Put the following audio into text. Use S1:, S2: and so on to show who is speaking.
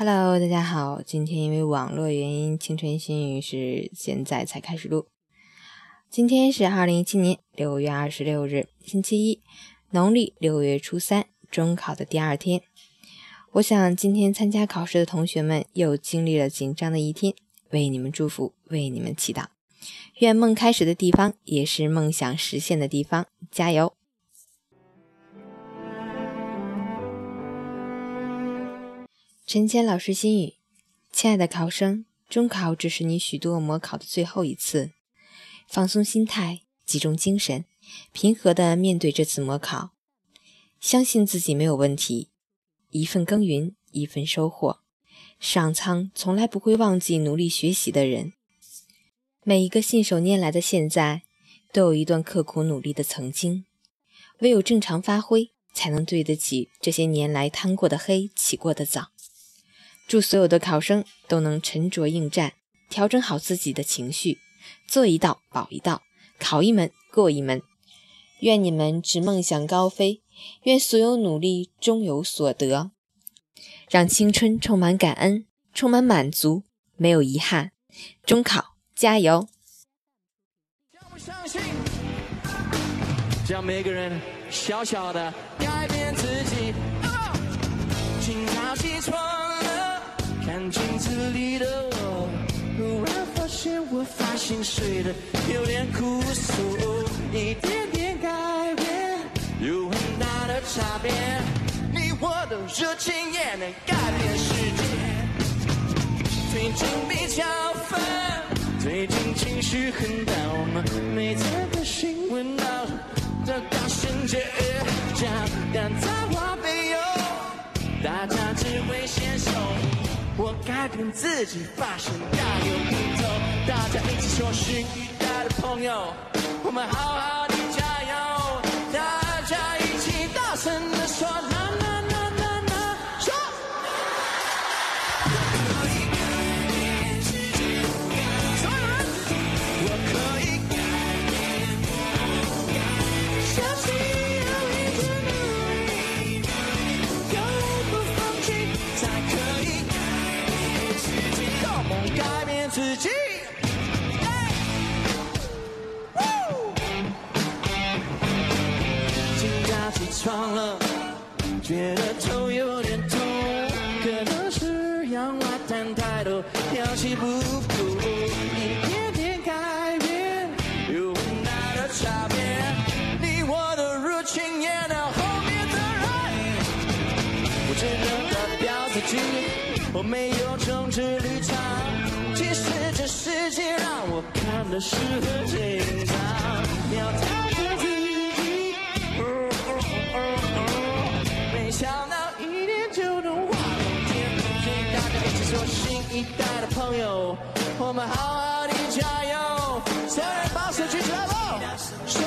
S1: Hello，大家好。今天因为网络原因，青春新语是现在才开始录。今天是二零一七年六月二十六日，星期一，农历六月初三，中考的第二天。我想今天参加考试的同学们又经历了紧张的一天，为你们祝福，为你们祈祷。愿梦开始的地方，也是梦想实现的地方。加油！陈谦老师心语：亲爱的考生，中考只是你许多模考的最后一次，放松心态，集中精神，平和地面对这次模考，相信自己没有问题。一份耕耘一份收获，上苍从来不会忘记努力学习的人。每一个信手拈来的现在，都有一段刻苦努力的曾经。唯有正常发挥，才能对得起这些年来贪过的黑，起过的早。祝所有的考生都能沉着应战，调整好自己的情绪，做一道保一道，考一门过一门。愿你们只梦想高飞，愿所有努力终有所得，让青春充满感恩，充满满足，没有遗憾。中考加油！
S2: 让每个人小小的改变自己。镜子里的我，忽然发现我发型睡得有点枯瘦，一点点改变有很大的差别。你我的热情也能改变世界。最近比较烦，最近情绪很 down，每天的新闻闹的大声尖叫，但在话没有，大家只会先手。用自己，发声大有不同。大家一起说，新一代的朋友，我们好好变自己。今早起床了，觉得头有点痛，可能是仰卧撑太多，氧气不够。一点点改变有很大的差别，你我的热情也能后面的人。我只能代表自己，我没有政治立场。其实这世界让我看的是很紧张，要调整自己。没想到一点就能画龙点睛，大家一起做，新一代的朋友，我们好好的加油！所有人把手举起来喽，说。